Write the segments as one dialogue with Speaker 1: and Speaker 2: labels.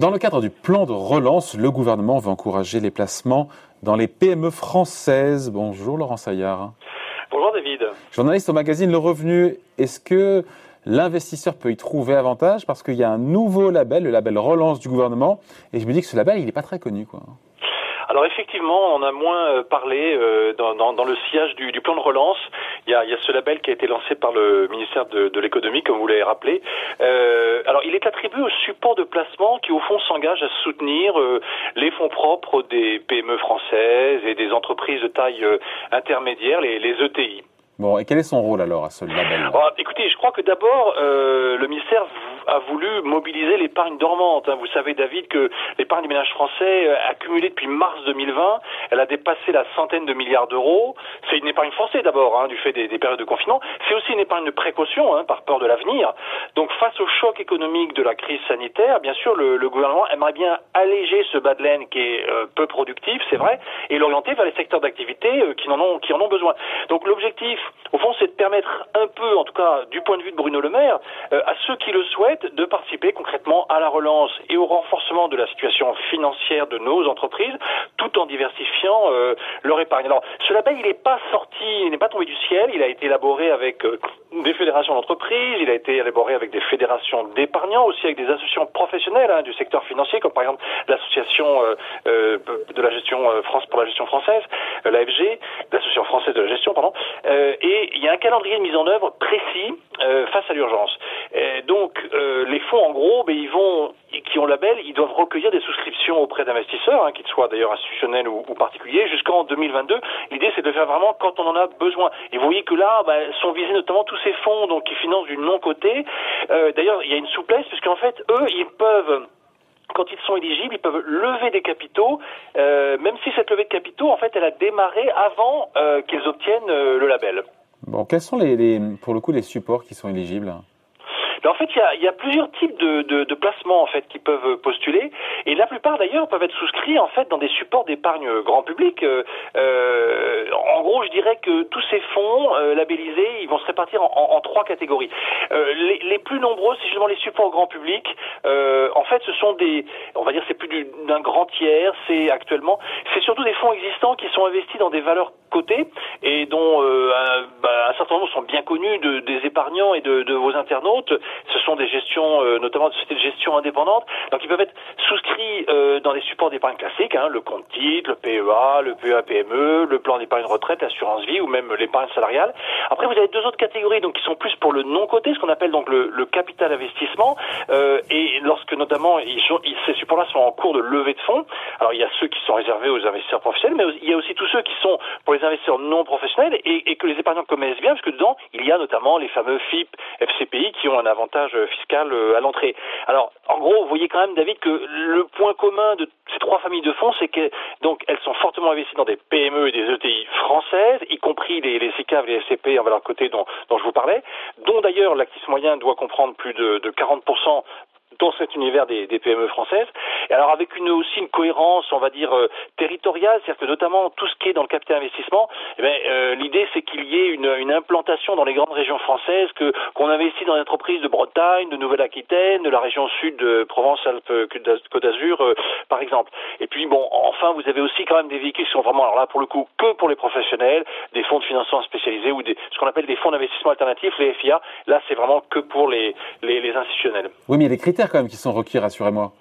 Speaker 1: Dans le cadre du plan de relance, le gouvernement veut encourager les placements dans les PME françaises. Bonjour Laurent Saillard.
Speaker 2: Bonjour David.
Speaker 1: Journaliste au magazine Le Revenu, est-ce que l'investisseur peut y trouver avantage? Parce qu'il y a un nouveau label, le label relance du gouvernement, et je me dis que ce label, il n'est pas très connu. quoi.
Speaker 2: Alors effectivement, on a moins euh, parlé euh, dans, dans, dans, le sillage du, du, plan de relance. Il y, a, il y, a, ce label qui a été lancé par le ministère de, de l'économie, comme vous l'avez rappelé. Euh, alors il est attribué au support de placement qui au fond s'engage à soutenir euh, les fonds propres des PME françaises et des entreprises de taille euh, intermédiaire, les, les ETI.
Speaker 1: Bon, et quel est son rôle alors à ce label?
Speaker 2: Oh, Écoutez, je crois que d'abord, le ministère a voulu mobiliser l'épargne dormante. Hein. Vous savez, David, que l'épargne des ménages français euh, accumulée depuis mars 2020, elle a dépassé la centaine de milliards d'euros. C'est une épargne forcée d'abord, hein, du fait des, des, périodes de confinement. C'est aussi une épargne de précaution, hein, par peur de l'avenir. Donc, face au choc économique de la crise sanitaire, bien sûr, le, gouvernement aimerait bien alléger ce bas de laine qui est euh, peu productif, c'est vrai, et l'orienter vers les secteurs d'activité euh, qui en ont besoin. Donc, l'objectif au fond, c'est de permettre un peu, en tout cas du point de vue de Bruno Le Maire, à ceux qui le souhaitent, de participer concrètement à la relance et au renforcement de la situation financière de nos entreprises, tout en diversifiant euh, leur épargne. Alors, ce label, il n'est pas sorti, il n'est pas tombé du ciel, il a été élaboré avec euh, des fédérations d'entreprises, il a été élaboré avec des fédérations d'épargnants, aussi avec des associations professionnelles hein, du secteur financier, comme par exemple l'association euh, de la gestion France pour la gestion française, l'AFG, l'association française de la gestion, pardon, et il y a un calendrier de mise en œuvre précis euh, face à l'urgence. Donc euh, les fonds, en gros, ben, ils vont, qui ont label, ils doivent recueillir des souscriptions auprès d'investisseurs, hein, qu'ils soient d'ailleurs institutionnels ou, particuliers, jusqu'en 2022. L'idée, c'est de faire vraiment quand on en a besoin. Et vous voyez que là, ben, sont visés notamment tous ces fonds donc qui financent du non-côté. Euh, d'ailleurs, il y a une souplesse, puisqu'en fait, eux, ils peuvent quand ils sont éligibles, ils peuvent lever des capitaux, euh, même si cette levée de capitaux, en fait, elle a démarré avant euh, qu'ils obtiennent euh, le label.
Speaker 1: Bon, quels sont les, pour le coup les supports qui sont éligibles?
Speaker 2: En fait, il y a, y a plusieurs types de, de, de, placements en fait qui peuvent postuler, et la plupart d'ailleurs peuvent être souscrits en fait dans des supports d'épargne grand public. Euh, en gros, je dirais que tous ces fonds euh, labellisés, ils vont se répartir en, en, trois catégories. Euh, les, les, plus nombreux, c'est justement les supports grand public. Euh, en fait, ce sont des, on va dire, c'est plus d'un grand tiers. C'est actuellement, c'est surtout des fonds existants qui sont investis dans des valeurs cotées et dont euh, un, bah, un, certain nombre sont bien connus de, des épargnants et de, de vos internautes ce sont des gestions, euh, notamment de sociétés de gestion indépendantes, donc ils peuvent être souscrits euh, dans des supports d'épargne classiques, hein, le compte titre, le PEA, le PEA PME, le plan d'épargne retraite, assurance vie ou même l'épargne salariale. Après, vous avez deux autres catégories, donc qui sont plus pour le non coté, ce qu'on appelle donc le, le capital investissement, euh, et lorsque notamment ils sont, ils, ces supports-là sont en cours de levée de fonds. Alors il y a ceux qui sont réservés aux investisseurs professionnels, mais il y a aussi tous ceux qui sont pour les investisseurs non professionnels et, et que les épargnants connaissent bien, parce que dedans il y a notamment les fameux FIP, FCPI qui ont un avantage fiscal euh, à l'entrée. Alors, en gros, vous voyez quand même, David, que le point commun de ces trois familles de fonds, c'est que sont fortement investies dans des PME et des ETI françaises, y compris les, les les SCP en valeur côté dont, je vous parlais, dont d'ailleurs l'actif moyen doit comprendre plus de, de 40% dans cet univers des, PME françaises. Alors avec une aussi une cohérence, on va dire euh, territoriale, c'est-à-dire que notamment tout ce qui est dans le capital investissement, eh bien, euh, l'idée c'est qu'il y ait une, une, implantation dans les grandes régions françaises, que qu'on investit dans les entreprises de Bretagne, de Nouvelle-Aquitaine, de la région sud de Provence-Alpes-Côte d'Azur, euh, par exemple. Et puis bon, enfin vous avez aussi quand même des véhicules qui sont vraiment alors là pour le coup que pour les professionnels, des fonds de financement spécialisés ou des, ce qu'on appelle des fonds d'investissement alternatifs, les FIA. Là c'est vraiment que pour les, les, les institutionnels.
Speaker 1: Oui, mais il y a des critères quand même qui sont requis, rassurez-moi.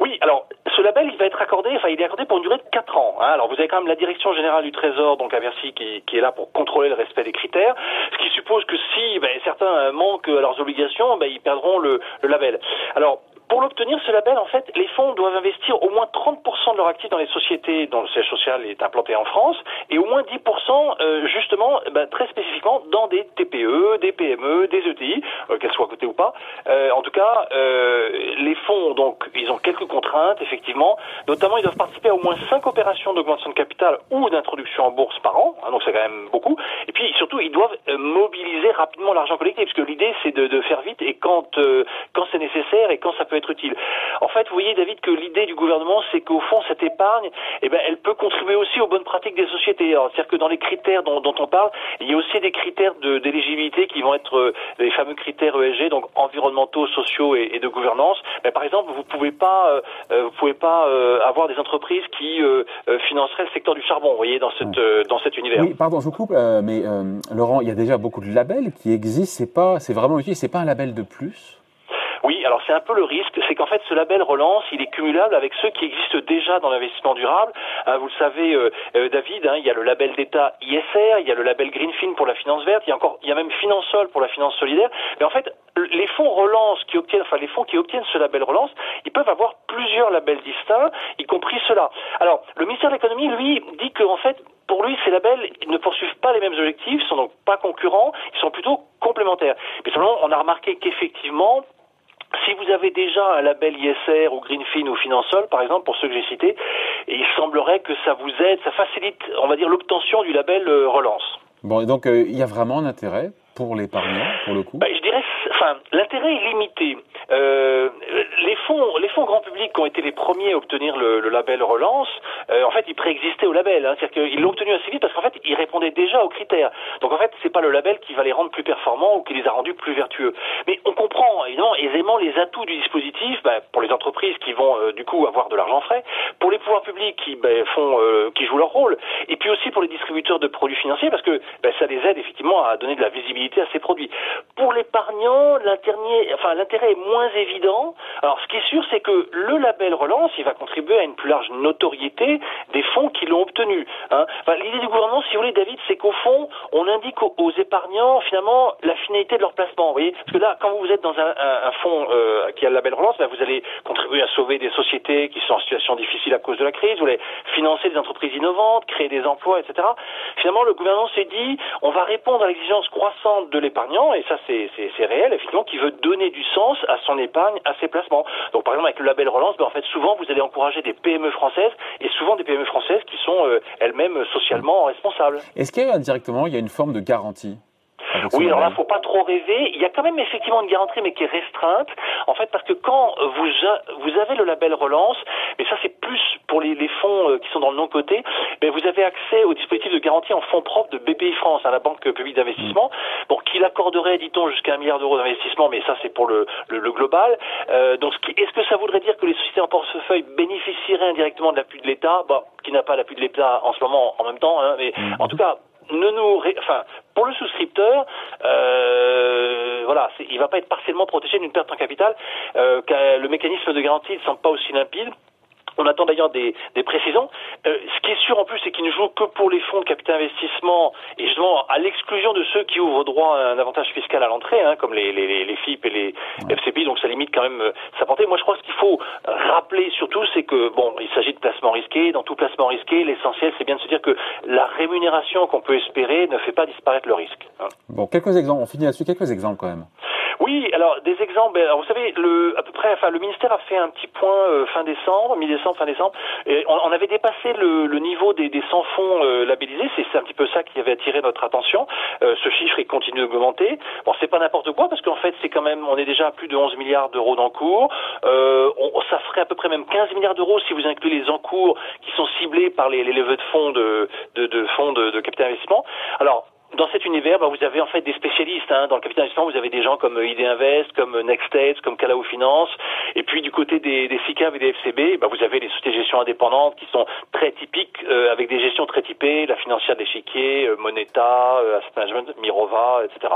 Speaker 2: Oui, alors ce label, il va être accordé, enfin, il est accordé pour une durée de 4 ans. Hein. Alors, vous avez quand même la direction générale du Trésor, donc à Bercy, qui, qui, est là pour contrôler le respect des critères, ce qui suppose que si ben, certains manquent à leurs obligations, ben, ils perdront le, le label. Alors, pour l'obtenir, ce label, en fait, les fonds doivent investir au moins 30% de leur actif dans les sociétés dont le siège social est implanté en France et au moins 10% euh, justement, bah, très spécifiquement, dans des TPE, des PME, des ETI, euh, qu'elles soient cotées ou pas. Euh, en tout cas, euh, les fonds, donc, ils ont quelques contraintes, effectivement. Notamment, ils doivent participer à au moins 5 opérations d'augmentation de capital ou d'introduction en bourse par an, hein, donc c'est quand même beaucoup. Et puis, surtout, ils doivent mobiliser rapidement l'argent collecté, parce que l'idée c'est de, de, faire vite et quand quand c'est nécessaire et quand ça peut être utile. En fait, vous voyez, David, que l'idée du gouvernement, c'est qu'au fond, cette épargne, eh ben, elle peut contribuer aussi aux bonnes pratiques des sociétés. C'est-à-dire que dans les critères dont, dont, on parle, il y a aussi des critères d'éligibilité qui vont être les fameux critères ESG, donc environnementaux, sociaux et, et de gouvernance. Mais par exemple, vous pouvez pas, vous pouvez pas avoir des entreprises qui financeraient le secteur du charbon, vous voyez, dans cette dans cet univers.
Speaker 1: Oui, pardon, je vous coupe, mais Laurent, il y a déjà beaucoup de labels qui existent. C'est pas, c'est vraiment utile. C'est pas un label de plus?
Speaker 2: Oui, alors c'est un peu le risque, c'est qu'en fait ce label relance, il est cumulable avec ceux qui existent déjà dans l'investissement durable. Hein, vous le savez, euh, euh, David, hein, il y a le label d'État ISR, il y a le label Greenfin pour la finance verte, il y a encore, il y a même Finansol pour la finance solidaire. Mais en fait, les fonds relance qui obtiennent, enfin les fonds qui obtiennent ce label relance, ils peuvent avoir plusieurs labels distincts, y compris cela. Alors, le ministère de l'économie, lui, dit qu'en fait, pour lui, ces labels ne poursuivent pas les mêmes objectifs, sont donc pas concurrents, ils sont plutôt complémentaires. Mais simplement, on a remarqué qu'effectivement, si vous avez déjà un label ISR ou Greenfin ou Finansol, par exemple, pour ceux que j'ai cités, il semblerait que ça vous aide, ça facilite, on va dire, l'obtention du label euh, relance.
Speaker 1: Bon, et donc euh, il y a vraiment un intérêt pour l'épargnant, pour le coup?
Speaker 2: Bah, Je dirais, enfin, l'intérêt est limité. Euh, les fonds, les fonds grand public qui ont été les premiers à obtenir le, label relance, euh, en fait, ils préexistaient au label. Hein, C'est-à-dire qu'ils l'ont obtenu assez vite parce qu'en fait, ils répondaient déjà aux critères. Donc en fait, c'est pas le label qui va les rendre plus performants ou qui les a rendus plus vertueux. Mais on comprend évidemment aisément les atouts du dispositif bah, pour les entreprises qui vont euh, du coup avoir de l'argent frais, pour les pouvoirs publics qui bah, font, euh, qui jouent leur rôle, et puis aussi pour les distributeurs de produits financiers parce que bah, ça les aide effectivement à donner de la visibilité à ces produits. Pour l'épargnant, l'intérêt, enfin est moins évident. Alors ce qui est sûr, c'est que le label relance, il va contribuer à une plus large notoriété des fonds qui l'ont obtenu. Hein. L'idée du gouvernement, si vous voulez, David, c'est qu'au fond, on indique aux, aux, épargnants finalement la finalité de leur placement. Vous voyez, parce que là, quand vous êtes dans un, un, un fonds euh, qui a le label relance, ben, vous allez contribuer à sauver des sociétés qui sont en situation difficile à cause de la crise. Vous allez financer des entreprises innovantes, créer des emplois, etc. Finalement, le gouvernement s'est dit, on va répondre à l'exigence croissante de l'épargnant, et ça, c'est réel, effectivement, qui veut donner du sens à son épargne, à ses placements. Donc, par exemple, avec le label relance, ben, en fait, souvent, vous allez encourager des PME françaises et souvent des PME françaises qui sont euh, elles-mêmes socialement responsables.
Speaker 1: Est-ce qu'indirectement, il y a une forme de garantie?
Speaker 2: Oui, alors là, faut pas trop rêver. Il y a quand même effectivement une garantie, mais qui est restreinte. En fait, parce que quand vous vous avez le label relance, mais ça c'est plus pour les, les fonds euh, qui sont dans le non coté, mais vous avez accès au dispositif de garantie en fonds propres de BPI France, à hein, la banque publique d'investissement, bon, qui l'accorderait, dit-on, jusqu'à un milliard d'euros d'investissement, mais ça c'est pour le, le, le global. Euh, donc, est-ce que ça voudrait dire que les sociétés en portefeuille bénéficieraient indirectement de l'appui de l'État, bon, qui n'a pas l'appui de l'État en ce moment, en même temps, hein, mais mmh. en tout cas ne nous, enfin, pour le souscripteur, euh, voilà, il va pas être partiellement protégé d'une perte en capital. Euh, le mécanisme de garantie ne semble pas aussi limpide. On attend d'ailleurs des, des, précisions. Euh, ce qui est sûr en plus, c'est qu'il ne joue que pour les fonds de capital investissement et justement à l'exclusion de ceux qui ouvrent droit à un avantage fiscal à l'entrée, hein, comme les, les, les, FIP et les. FCPI. Donc ça limite quand même euh, sa portée. Moi, je crois que ce qu'il faut rappeler surtout, c'est que bon, il s'agit de placements risqués. Dans tout placement risqué, l'essentiel, c'est bien de se dire que la rémunération qu'on peut espérer ne fait pas disparaître le risque.
Speaker 1: Hein. Bon, quelques exemples. On finit là-dessus. Quelques exemples quand même.
Speaker 2: Oui, alors des exemples. Alors, vous savez, le, à peu près, enfin, le ministère a fait un petit point euh, fin décembre, mi-décembre, fin décembre. Et on, on, avait dépassé le, le niveau des, des 100 fonds euh, labellisés. C'est un petit peu ça qui avait attiré notre attention. Euh, ce chiffre, il continue d'augmenter. Bon, c'est pas n'importe quoi parce qu'en fait, c'est quand même, on est déjà à plus de 11 milliards d'euros d'encours. Euh, ça ferait à peu près même 15 milliards d'euros si vous incluez les encours qui sont ciblés par les, les levées de fonds de, de, de fonds de, de capital investissement. Alors dans cet univers, bah, vous avez en fait des spécialistes. Hein. Dans le capital investissement, vous avez des gens comme ID Invest, comme Next States, comme Calao Finance. Et puis du côté des, des SICAV et des FCB, bah, vous avez les sociétés de gestion indépendantes qui sont très typiques, euh, avec des gestions très typées, la financière d'échiquier, euh, Moneta, euh, Asset Management, Mirova, etc.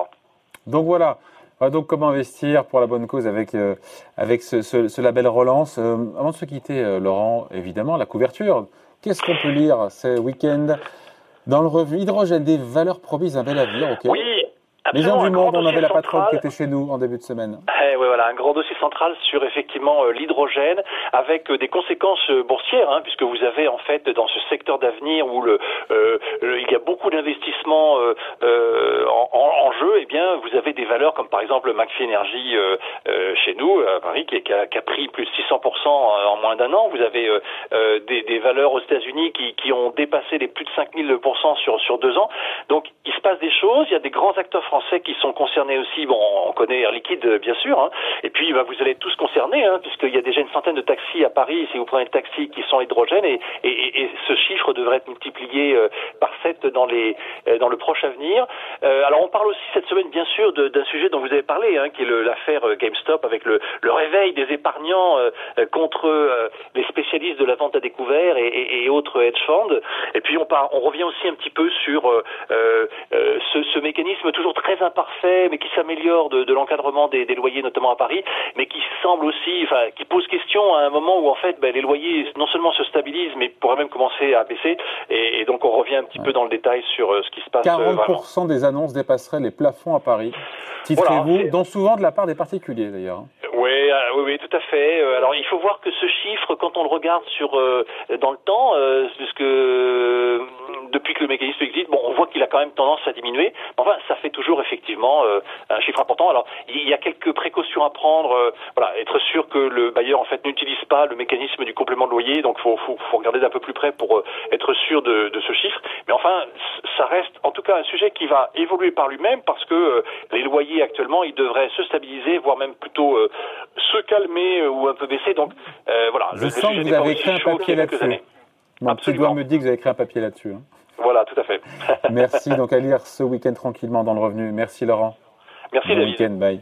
Speaker 1: Donc voilà. Donc comment investir pour la bonne cause avec euh, avec ce, ce, label relance. Euh, avant de se quitter, euh, Laurent, évidemment la couverture. Qu'est-ce qu'on peut lire ce week-end? Dans le revue Hydrogène, des valeurs promises un bel avenir, les gens du monde, on avait la patronne qui était chez nous en début de semaine.
Speaker 2: Eh, ouais, voilà, un grand dossier central sur effectivement euh, l'hydrogène, avec euh, des conséquences euh, boursières, hein, puisque vous avez en fait dans ce secteur d'avenir où le, euh, le, il y a beaucoup d'investissements euh, en, en, jeu, et bien, vous avez des valeurs comme par exemple McPhee Energy chez nous, à Paris, qui, qui, a, qui, a, pris plus de 600% en moins d'un an. Vous avez des, des, valeurs aux États-Unis qui, qui, ont dépassé les plus de 5000% sur, sur deux ans. Donc, il se passe des choses. Il y a des grands acteurs français qui sont concernés aussi. Bon, on connaît Air Liquide, bien sûr. Hein. Et puis, bah, vous allez tous concernés, hein, puisqu'il y a déjà une centaine de taxis à Paris, si vous prenez le taxi, qui sont hydrogène. Et, et, et ce chiffre devrait être multiplié euh, par 7 dans, les, euh, dans le proche avenir. Euh, alors, on parle aussi cette semaine, bien sûr, d'un sujet dont vous avez parlé, hein, qui est l'affaire GameStop, avec le, le, réveil des épargnants contre les spécialistes de la vente à découvert et, et autres hedge funds. Et puis, on, part, on revient aussi un petit peu sur ce, ce, mécanisme toujours très imparfait, mais qui s'améliore de, de l'encadrement des, des, loyers, notamment à Paris, mais qui semble aussi, enfin, qui pose question à un moment où en fait ben, les loyers non seulement se stabilisent, mais pourraient même commencer à baisser. Et, et donc on revient un petit peu dans le détail sur euh, ce qui se passe.
Speaker 1: 40% euh, des annonces dépasseraient les plafonds à Paris. Titrez-vous, dont souvent de la part des particuliers d'ailleurs.
Speaker 2: Oui, euh, oui, oui, tout à fait. Alors il faut voir que ce chiffre, quand on le regarde sur dans le temps, puisque depuis que le mécanisme existe, bon, on voit qu'il a quand même tendance à diminuer. Enfin, ça fait toujours effectivement un chiffre important. Alors, il y a quelques précautions à prendre. voilà, être sûr que le bailleur en fait n'utilise pas le mécanisme du complément de loyer. Donc, faut, faut, faut regarder d'un peu plus près pour être sûr de, de, ce chiffre. Mais enfin, ça reste en tout cas un sujet qui va évoluer par lui-même parce que les loyers actuellement, ils devraient se stabiliser, voire même plutôt se calmer ou un peu baisser. Donc, voilà.
Speaker 1: Je sens que vous avez écrit un papier là-dessus. Mon petit doigt me dit que vous avez écrit un papier là-dessus. Hein.
Speaker 2: Voilà, tout à fait.
Speaker 1: Merci. Donc à lire ce week-end tranquillement dans le revenu. Merci Laurent.
Speaker 2: Merci
Speaker 1: bon week-end. Bye.